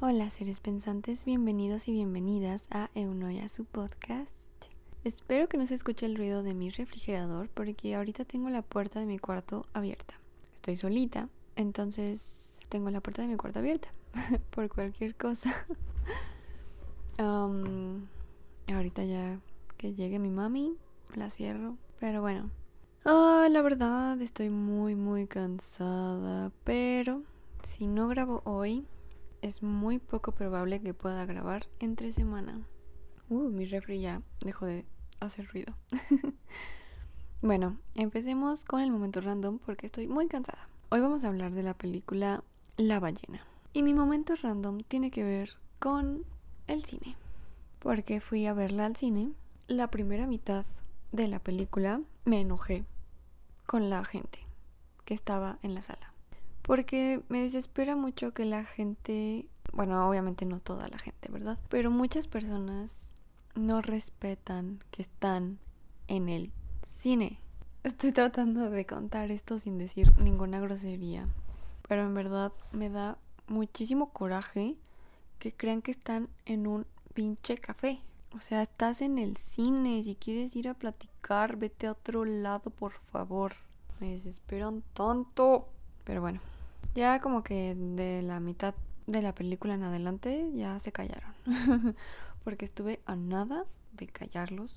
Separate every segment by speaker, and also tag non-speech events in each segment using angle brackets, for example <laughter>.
Speaker 1: Hola seres pensantes, bienvenidos y bienvenidas a Eunoia, su podcast. Espero que no se escuche el ruido de mi refrigerador porque ahorita tengo la puerta de mi cuarto abierta. Estoy solita, entonces tengo la puerta de mi cuarto abierta <laughs> por cualquier cosa. <laughs> ahorita ya que llegue mi mami, la cierro. Pero bueno, Ah, la verdad estoy muy muy cansada, pero si no grabo hoy, es muy poco probable que pueda grabar entre semana. Uh, mi refri ya dejó de hacer ruido. <laughs> bueno, empecemos con el momento random porque estoy muy cansada. Hoy vamos a hablar de la película La ballena. Y mi momento random tiene que ver con el cine. Porque fui a verla al cine. La primera mitad de la película me enojé con la gente que estaba en la sala. Porque me desespera mucho que la gente, bueno, obviamente no toda la gente, ¿verdad? Pero muchas personas no respetan que están en el cine. Estoy tratando de contar esto sin decir ninguna grosería. Pero en verdad me da muchísimo coraje que crean que están en un pinche café. O sea, estás en el cine, si quieres ir a platicar, vete a otro lado, por favor. Me desesperan tanto. Pero bueno, ya como que de la mitad de la película en adelante ya se callaron. <laughs> porque estuve a nada de callarlos.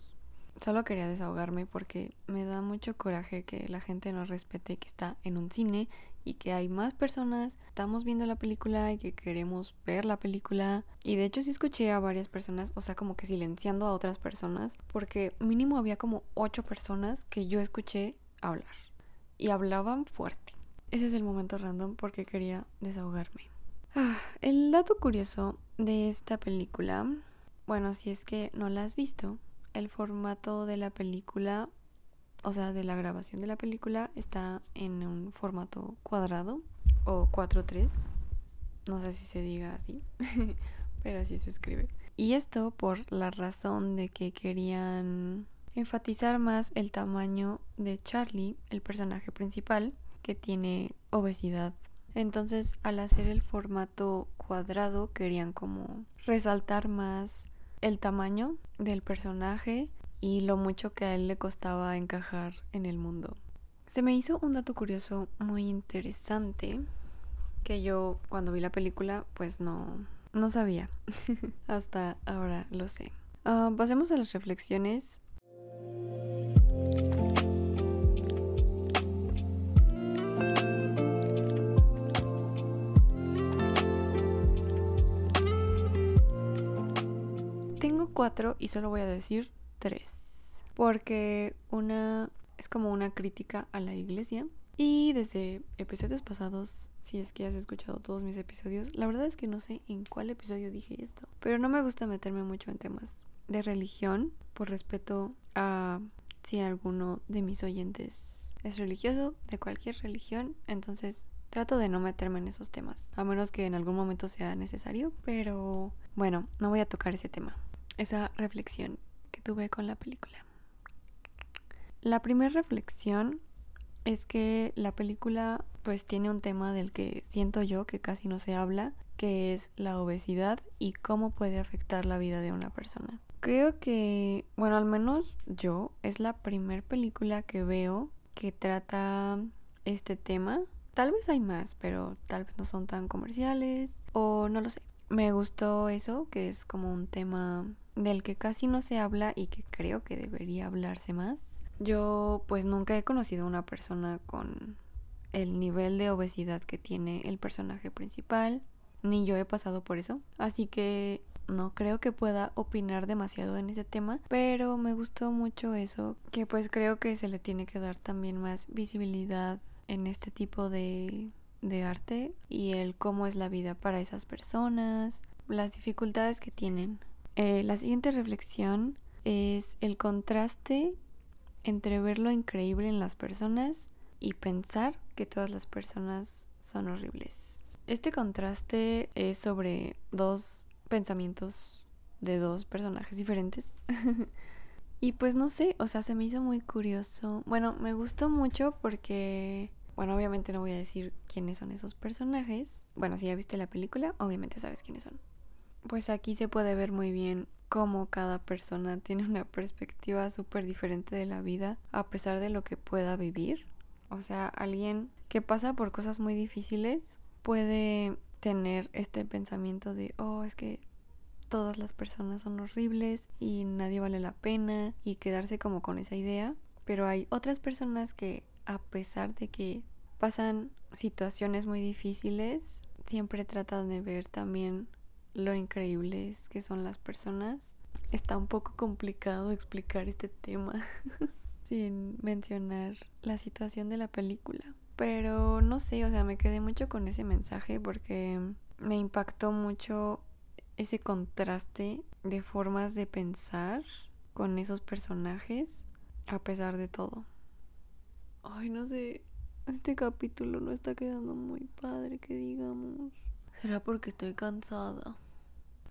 Speaker 1: Solo quería desahogarme porque me da mucho coraje que la gente no respete que está en un cine y que hay más personas, estamos viendo la película y que queremos ver la película. Y de hecho sí escuché a varias personas, o sea, como que silenciando a otras personas, porque mínimo había como ocho personas que yo escuché hablar. Y hablaban fuerte. Ese es el momento random porque quería desahogarme. Ah, el dato curioso de esta película, bueno, si es que no la has visto, el formato de la película o sea, de la grabación de la película está en un formato cuadrado o 4.3. No sé si se diga así, <laughs> pero así se escribe. Y esto por la razón de que querían enfatizar más el tamaño de Charlie, el personaje principal, que tiene obesidad. Entonces, al hacer el formato cuadrado, querían como resaltar más el tamaño del personaje y lo mucho que a él le costaba encajar en el mundo. Se me hizo un dato curioso muy interesante que yo cuando vi la película pues no, no sabía. <laughs> Hasta ahora lo sé. Ah, pasemos a las reflexiones. Cuatro y solo voy a decir tres. Porque una es como una crítica a la iglesia. Y desde episodios pasados, si es que has escuchado todos mis episodios, la verdad es que no sé en cuál episodio dije esto. Pero no me gusta meterme mucho en temas de religión por respeto a si alguno de mis oyentes es religioso, de cualquier religión. Entonces trato de no meterme en esos temas, a menos que en algún momento sea necesario. Pero bueno, no voy a tocar ese tema, esa reflexión tuve con la película. La primera reflexión es que la película pues tiene un tema del que siento yo que casi no se habla, que es la obesidad y cómo puede afectar la vida de una persona. Creo que, bueno, al menos yo, es la primera película que veo que trata este tema. Tal vez hay más, pero tal vez no son tan comerciales o no lo sé. Me gustó eso, que es como un tema del que casi no se habla y que creo que debería hablarse más. Yo pues nunca he conocido a una persona con el nivel de obesidad que tiene el personaje principal, ni yo he pasado por eso, así que no creo que pueda opinar demasiado en ese tema, pero me gustó mucho eso, que pues creo que se le tiene que dar también más visibilidad en este tipo de, de arte y el cómo es la vida para esas personas, las dificultades que tienen eh, la siguiente reflexión es el contraste entre ver lo increíble en las personas y pensar que todas las personas son horribles. Este contraste es sobre dos pensamientos de dos personajes diferentes. <laughs> y pues no sé, o sea, se me hizo muy curioso. Bueno, me gustó mucho porque Bueno, obviamente no voy a decir quiénes son esos personajes. Bueno, si ya viste la película, obviamente sabes quiénes son. Pues aquí se puede ver muy bien cómo cada persona <laughs> tiene una perspectiva súper diferente de la vida a pesar de lo que pueda vivir. O sea, alguien que pasa por cosas muy difíciles puede tener este pensamiento de, oh, es que todas las personas son horribles y nadie vale la pena y quedarse como con esa idea. Pero hay otras personas que a pesar de que pasan situaciones muy difíciles, siempre tratan de ver también lo increíbles que son las personas. Está un poco complicado explicar este tema <laughs> sin mencionar la situación de la película. Pero no sé, o sea, me quedé mucho con ese mensaje porque me impactó mucho ese contraste de formas de pensar con esos personajes a pesar de todo. Ay, no sé, este capítulo no está quedando muy padre, que digamos. ¿Será porque estoy cansada?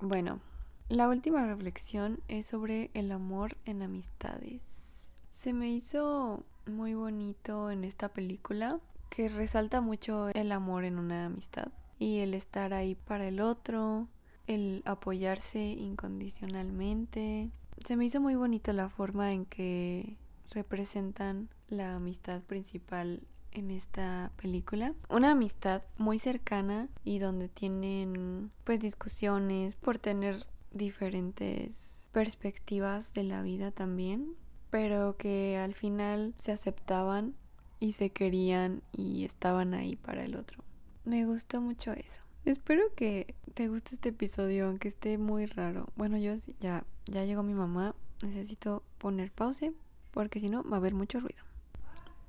Speaker 1: Bueno, la última reflexión es sobre el amor en amistades. Se me hizo muy bonito en esta película que resalta mucho el amor en una amistad y el estar ahí para el otro, el apoyarse incondicionalmente. Se me hizo muy bonito la forma en que representan la amistad principal en esta película. Una amistad muy cercana y donde tienen pues discusiones por tener diferentes perspectivas de la vida también, pero que al final se aceptaban y se querían y estaban ahí para el otro. Me gustó mucho eso. Espero que te guste este episodio, aunque esté muy raro. Bueno, yo ya, ya llegó mi mamá. Necesito poner pause porque si no va a haber mucho ruido.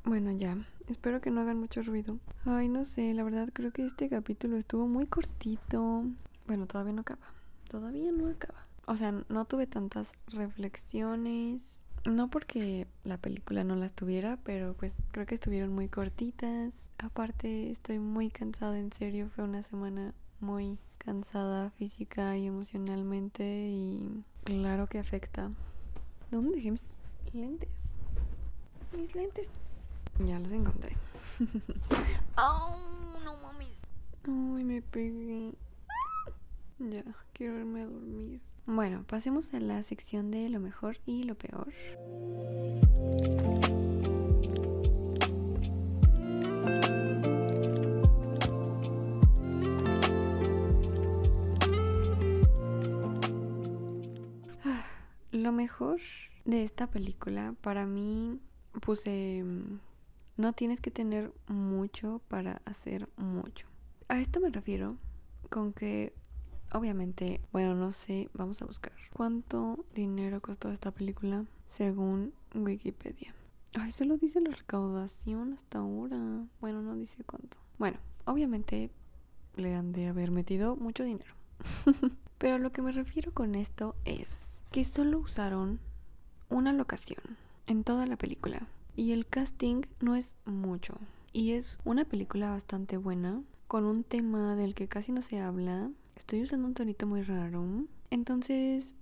Speaker 1: Bueno, ya. Espero que no hagan mucho ruido. Ay, no sé, la verdad creo que este capítulo estuvo muy cortito. Bueno, todavía no acaba. Todavía no acaba. O sea, no tuve tantas reflexiones. No porque la película no las tuviera, pero pues creo que estuvieron muy cortitas. Aparte, estoy muy cansada, en serio. Fue una semana muy cansada física y emocionalmente y claro que afecta. ¿Dónde dejé mis lentes? Mis lentes. Ya los encontré. <laughs> ¡Oh, no mames! Ay, me pegué. Ya, quiero irme a dormir. Bueno, pasemos a la sección de lo mejor y lo peor. Ah, lo mejor de esta película para mí puse mm, no tienes que tener mucho para hacer mucho. A esto me refiero con que Obviamente, bueno, no sé, vamos a buscar. ¿Cuánto dinero costó esta película según Wikipedia? Ay, solo dice la recaudación hasta ahora. Bueno, no dice cuánto. Bueno, obviamente le han de haber metido mucho dinero. <laughs> Pero lo que me refiero con esto es que solo usaron una locación en toda la película. Y el casting no es mucho. Y es una película bastante buena, con un tema del que casi no se habla, Estoy usando un tonito muy raro. Entonces,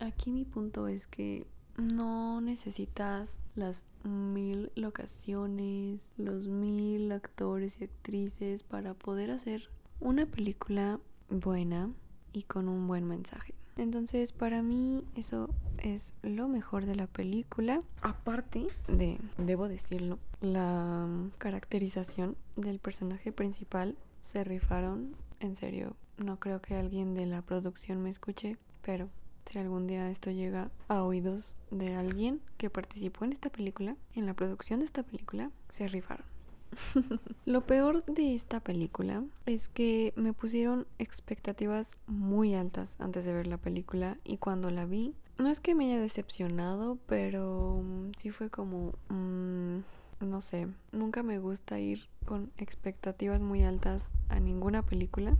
Speaker 1: aquí mi punto es que no necesitas las mil locaciones, los mil actores y actrices para poder hacer una película buena y con un buen mensaje. Entonces, para mí eso es lo mejor de la película. Aparte de, debo decirlo, la caracterización del personaje principal se rifaron, en serio, no creo que alguien de la producción me escuche, pero si algún día esto llega a oídos de alguien que participó en esta película, en la producción de esta película, se rifaron. <laughs> Lo peor de esta película es que me pusieron expectativas muy altas antes de ver la película y cuando la vi, no es que me haya decepcionado, pero mm, sí fue como... Mm, no sé, nunca me gusta ir con expectativas muy altas a ninguna película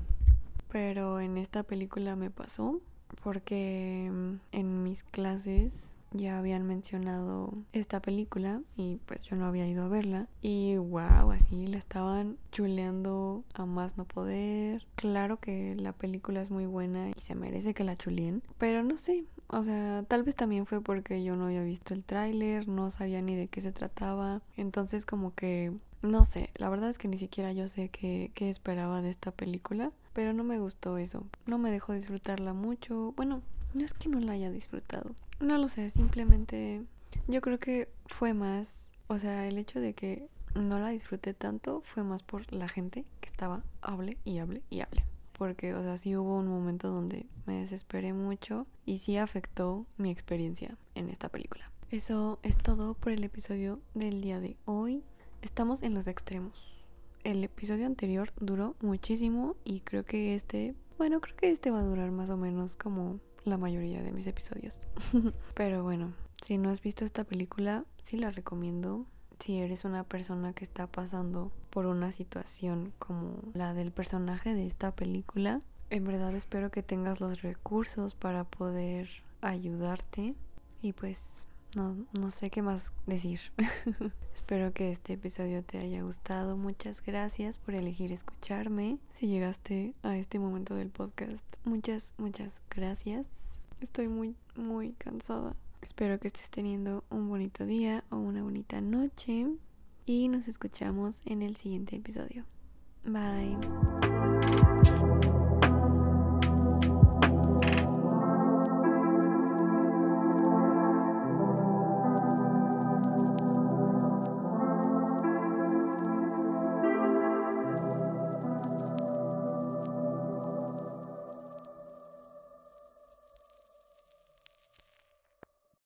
Speaker 1: pero en esta película me pasó porque mm, en mis clases ya habían mencionado esta película y pues yo no había ido a verla y wow, así la estaban chuleando a más no poder. Claro que la película es muy buena y se merece que la chuleen, pero no sé, o sea, tal vez también fue porque yo no había visto el tráiler, no sabía ni de qué se trataba, entonces como que no sé, la verdad es que ni siquiera yo sé qué, qué esperaba de esta película, pero no me gustó eso. No me dejó disfrutarla mucho. Bueno, no es que no la haya disfrutado. No lo sé, simplemente yo creo que fue más, o sea, el hecho de que no la disfruté tanto fue más por la gente que estaba hable y hable y hable. Porque, o sea, sí hubo un momento donde me desesperé mucho y sí afectó mi experiencia en esta película. Eso es todo por el episodio del día de hoy. Estamos en los extremos. El episodio anterior duró muchísimo y creo que este, bueno, creo que este va a durar más o menos como la mayoría de mis episodios. <laughs> Pero bueno, si no has visto esta película, sí la recomiendo. Si eres una persona que está pasando por una situación como la del personaje de esta película, en verdad espero que tengas los recursos para poder ayudarte. Y pues no, no sé qué más decir. <laughs> Espero que este episodio te haya gustado. Muchas gracias por elegir escucharme. Si llegaste a este momento del podcast, muchas, muchas gracias. Estoy muy, muy cansada. Espero que estés teniendo un bonito día o una bonita noche. Y nos escuchamos en el siguiente episodio. Bye.